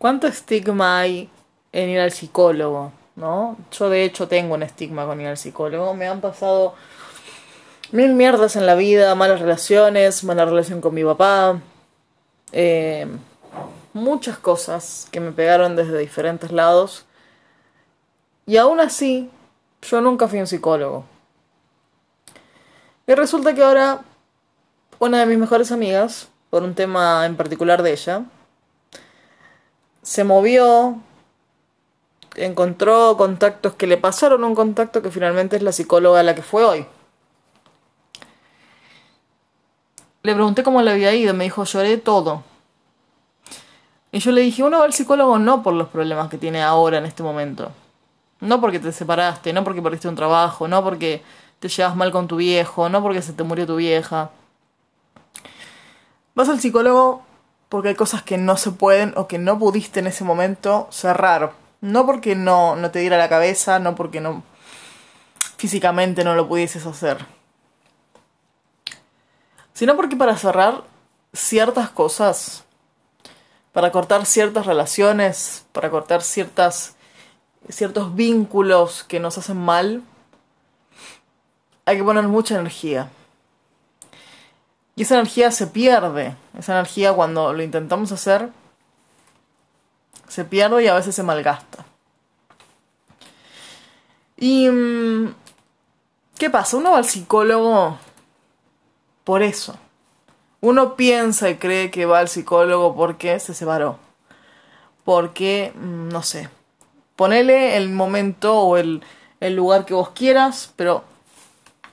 ¿Cuánto estigma hay en ir al psicólogo? ¿No? Yo de hecho tengo un estigma con ir al psicólogo. Me han pasado mil mierdas en la vida, malas relaciones, mala relación con mi papá, eh, muchas cosas que me pegaron desde diferentes lados. Y aún así, yo nunca fui un psicólogo. Y resulta que ahora una de mis mejores amigas, por un tema en particular de ella, se movió, encontró contactos que le pasaron un contacto que finalmente es la psicóloga a la que fue hoy. Le pregunté cómo le había ido, me dijo, lloré todo. Y yo le dije, uno va al psicólogo no por los problemas que tiene ahora en este momento. No porque te separaste, no porque perdiste un trabajo, no porque te llevas mal con tu viejo, no porque se te murió tu vieja. Vas al psicólogo porque hay cosas que no se pueden o que no pudiste en ese momento cerrar. No porque no, no te diera la cabeza, no porque no físicamente no lo pudieses hacer sino porque para cerrar ciertas cosas, para cortar ciertas relaciones, para cortar ciertas, ciertos vínculos que nos hacen mal, hay que poner mucha energía. Y esa energía se pierde, esa energía cuando lo intentamos hacer, se pierde y a veces se malgasta. ¿Y mm, qué pasa? Uno va al psicólogo por eso. Uno piensa y cree que va al psicólogo porque se separó. Porque, mm, no sé, ponele el momento o el, el lugar que vos quieras, pero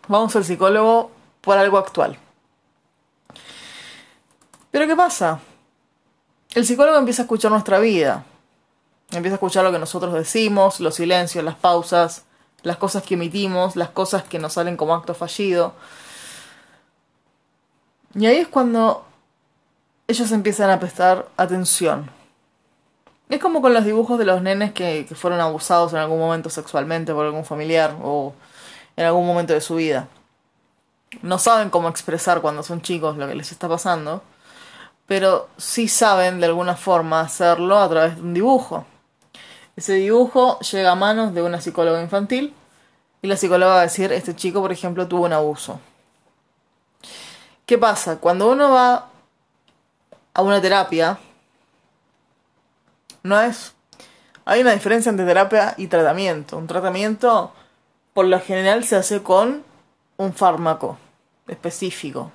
vamos al psicólogo por algo actual. Pero ¿qué pasa? El psicólogo empieza a escuchar nuestra vida. Empieza a escuchar lo que nosotros decimos, los silencios, las pausas, las cosas que emitimos, las cosas que nos salen como acto fallido. Y ahí es cuando ellos empiezan a prestar atención. Es como con los dibujos de los nenes que, que, fueron abusados en algún momento sexualmente por algún familiar o en algún momento de su vida. No saben cómo expresar cuando son chicos lo que les está pasando, pero sí saben de alguna forma hacerlo a través de un dibujo. Ese dibujo llega a manos de una psicóloga infantil y la psicóloga va a decir, este chico por ejemplo tuvo un abuso. ¿Qué pasa? Cuando uno va a una terapia, no es... Hay una diferencia entre terapia y tratamiento. Un tratamiento, por lo general, se hace con un fármaco específico.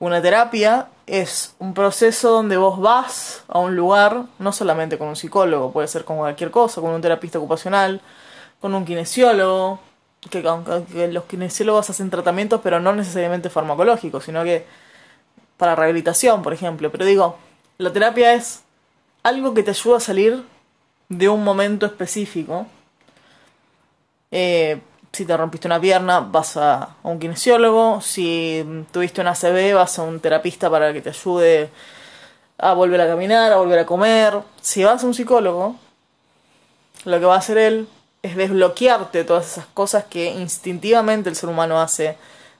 Una terapia es un proceso donde vos vas a un lugar, no solamente con un psicólogo, puede ser con cualquier cosa, con un terapista ocupacional, con un kinesiólogo, que, los kinesiólogos hacen tratamientos, pero no necesariamente farmacológicos, sino que para rehabilitación, por ejemplo. Pero digo, la terapia es algo que te ayuda a salir de un momento específico. Eh, si te rompiste una pierna, vas a, un kinesiólogo. Si tuviste una ACV, vas a un terapista para que te ayude a volver a caminar, a volver a comer. Si vas a un psicólogo, lo que va a hacer él es desbloquearte todas esas cosas que instintivamente el ser humano hace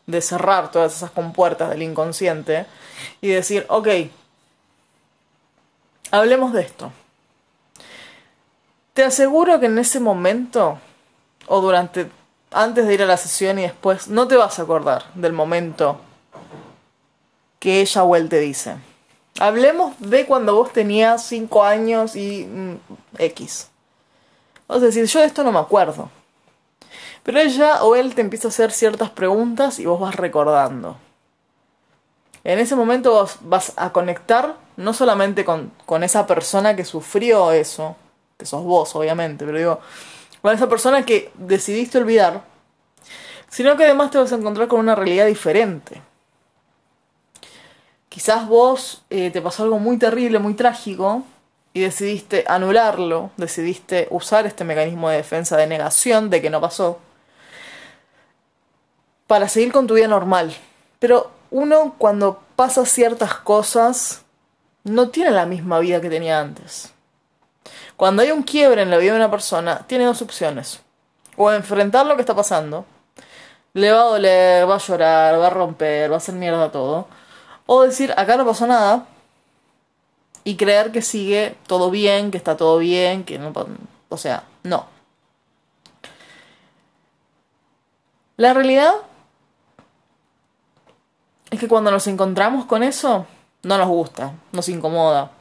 de cerrar todas esas compuertas del inconsciente y decir, ok, hablemos de esto. Te aseguro que en ese momento, o durante, antes de ir a la sesión y después, no te vas a acordar del momento que ella o él te dice. Hablemos de cuando vos tenías 5 años y mm, X. Vas a decir, yo de esto no me acuerdo. Pero ella o él te empieza a hacer ciertas preguntas y vos vas recordando. En ese momento vos vas a conectar no solamente con, con esa persona que sufrió eso, que sos vos obviamente, pero digo, con esa persona que decidiste olvidar, sino que además te vas a encontrar con una realidad diferente. Quizás vos eh, te pasó algo muy terrible, muy trágico, y decidiste anularlo, decidiste usar este mecanismo de defensa de negación de que no pasó, para seguir con tu vida normal. Pero uno cuando pasa ciertas cosas no tiene la misma vida que tenía antes. Cuando hay un quiebre en la vida de una persona, tiene dos opciones. O enfrentar lo que está pasando, le va a doler, va a llorar, va a romper, va a hacer mierda todo. O decir, acá no pasó nada, y creer que sigue todo bien, que está todo bien, que no... O sea, no. La realidad es que cuando nos encontramos con eso, no nos gusta, nos incomoda.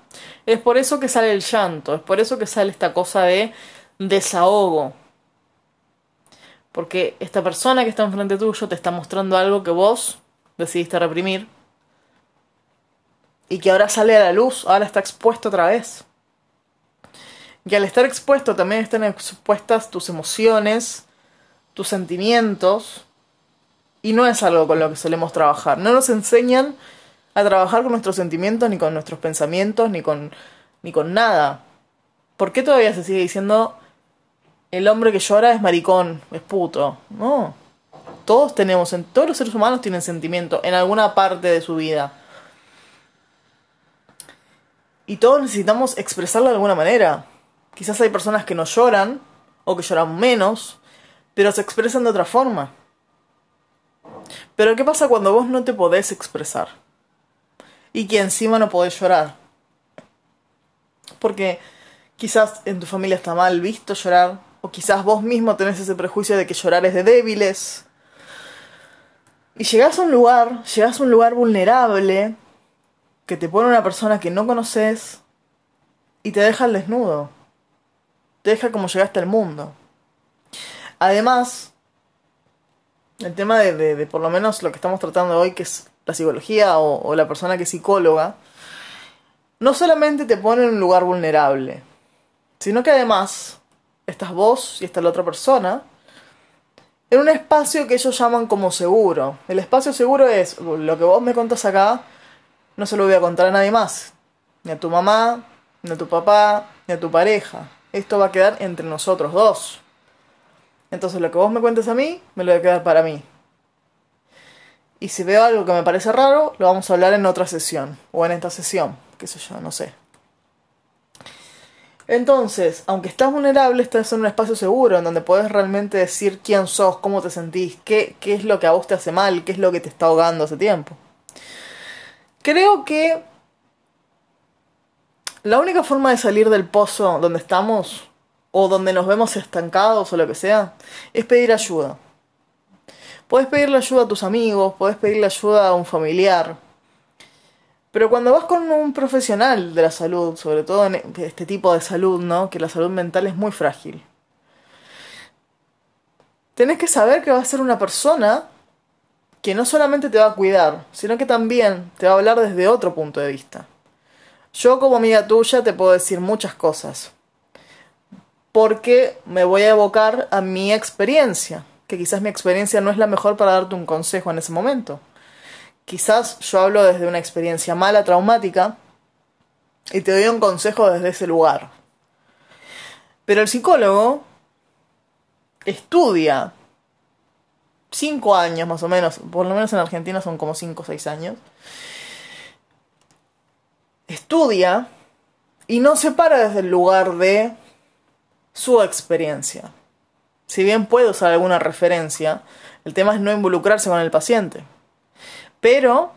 Es por eso que sale el llanto, es por eso que sale esta cosa de desahogo. Porque esta persona que está enfrente tuyo te está mostrando algo que vos decidiste reprimir y que ahora sale a la luz, ahora está expuesto otra vez. Y al estar expuesto también están expuestas tus emociones, tus sentimientos, y no es algo con lo que solemos trabajar. No nos enseñan a trabajar con nuestros sentimientos, ni con nuestros pensamientos, ni con, ni con nada. ¿Por qué todavía se sigue diciendo el hombre que llora es maricón, es puto? No. Todos tenemos, todos los seres humanos tienen sentimiento en alguna parte de su vida. Y todos necesitamos expresarlo de alguna manera. Quizás hay personas que no lloran, o que lloran menos, pero se expresan de otra forma. Pero ¿qué pasa cuando vos no te podés expresar? Y que encima no podés llorar. Porque quizás en tu familia está mal visto llorar, o quizás vos mismo tenés ese prejuicio de que llorar es de débiles. Y llegás a un lugar, llegás a un lugar vulnerable, que te pone una persona que no conoces y te deja al desnudo. Te deja como llegaste al mundo. Además, el tema de, por lo menos lo que estamos tratando hoy, que es la psicología o, o la persona que es psicóloga, no solamente te pone en un lugar vulnerable, sino que además estás vos y está la otra persona en un espacio que ellos llaman como seguro. El espacio seguro es lo que vos me contas acá, no se lo voy a contar a nadie más. Ni a tu mamá, ni a tu papá, ni a tu pareja. Esto va a quedar entre nosotros dos. Entonces lo que vos me cuentes a mí, me lo voy a quedar para mí. Y si veo algo que me parece raro, lo vamos a hablar en otra sesión. O en esta sesión, qué sé yo, no sé. Entonces, aunque estás vulnerable, estás en un espacio seguro en donde puedes realmente decir quién sos, cómo te sentís, qué, qué es lo que a vos te hace mal, qué es lo que te está ahogando hace tiempo. Creo que la única forma de salir del pozo donde estamos o donde nos vemos estancados o lo que sea es pedir ayuda. Puedes pedirle ayuda a tus amigos, puedes pedirle ayuda a un familiar. Pero cuando vas con un profesional de la salud, sobre todo en este tipo de salud, ¿no? Que la salud mental es muy frágil. Tenés que saber que va a ser una persona que no solamente te va a cuidar, sino que también te va a hablar desde otro punto de vista. Yo como amiga tuya te puedo decir muchas cosas, porque me voy a evocar a mi experiencia, que quizás mi experiencia no es la mejor para darte un consejo en ese momento. Quizás yo hablo desde una experiencia mala, traumática, y te doy un consejo desde ese lugar. Pero el psicólogo estudia cinco años más o menos, por lo menos en Argentina son como cinco o seis años, estudia y no se para desde el lugar de su experiencia. Si bien puede usar alguna referencia, el tema es no involucrarse con el paciente. Pero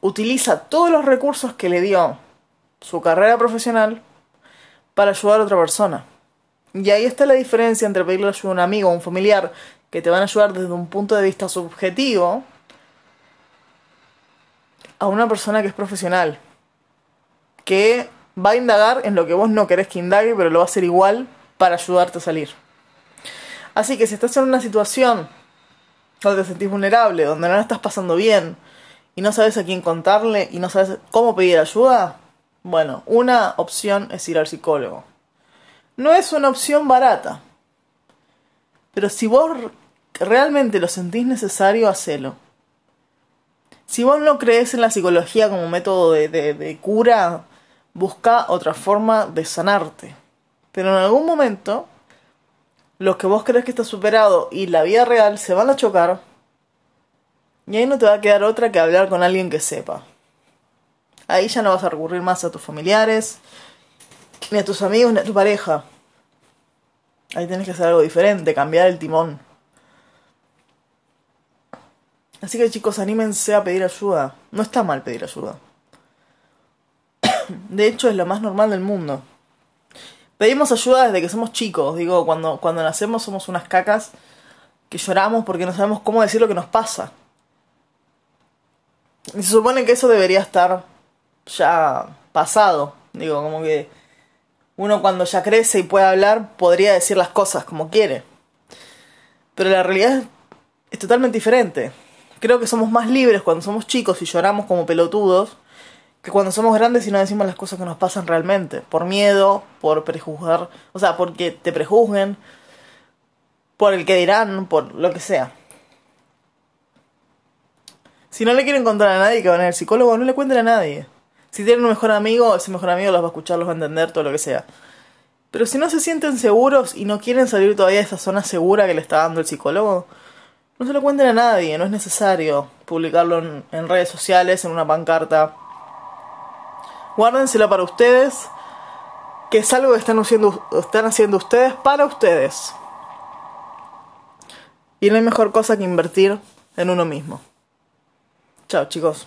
utiliza todos los recursos que le dio su carrera profesional para ayudar a otra persona. Y ahí está la diferencia entre pedirle ayuda a un amigo o un familiar que te van a ayudar desde un punto de vista subjetivo a una persona que es profesional, que va a indagar en lo que vos no querés que indague, pero lo va a hacer igual para ayudarte a salir. Así que si estás en una situación donde te sentís vulnerable, donde no la estás pasando bien, y no sabes a quién contarle y no sabes cómo pedir ayuda, bueno, una opción es ir al psicólogo. No es una opción barata, pero si vos realmente lo sentís necesario, hacelo. Si vos no crees en la psicología como método de, de cura, busca otra forma de sanarte. Pero en algún momento, los que vos crees que está superado y la vida real se van a chocar. Y ahí no te va a quedar otra que hablar con alguien que sepa. Ahí ya no vas a recurrir más a tus familiares, ni a tus amigos, ni a tu pareja. Ahí tienes que hacer algo diferente, cambiar el timón. Así que chicos, anímense a pedir ayuda. No está mal pedir ayuda. De hecho, es lo más normal del mundo. Pedimos ayuda desde que somos chicos. Digo, cuando, cuando nacemos somos unas cacas que lloramos porque no sabemos cómo decir lo que nos pasa. Y se supone que eso debería estar ya pasado. Digo, como que uno cuando ya crece y puede hablar podría decir las cosas como quiere. Pero la realidad es totalmente diferente. Creo que somos más libres cuando somos chicos y lloramos como pelotudos que cuando somos grandes y no decimos las cosas que nos pasan realmente. Por miedo, por prejuzgar, o sea, porque te prejuzguen, por el que dirán, por lo que sea. Si no le quieren contar a nadie que van al psicólogo, no le cuenten a nadie. Si tienen un mejor amigo, ese mejor amigo los va a escuchar, los va a entender, todo lo que sea. Pero si no se sienten seguros y no quieren salir todavía de esa zona segura que le está dando el psicólogo, no se lo cuenten a nadie, no es necesario publicarlo en, en redes sociales, en una pancarta. Guárdenselo para ustedes, que es algo que están haciendo, están haciendo ustedes para ustedes. Y no hay mejor cosa que invertir en uno mismo. Chao chicos.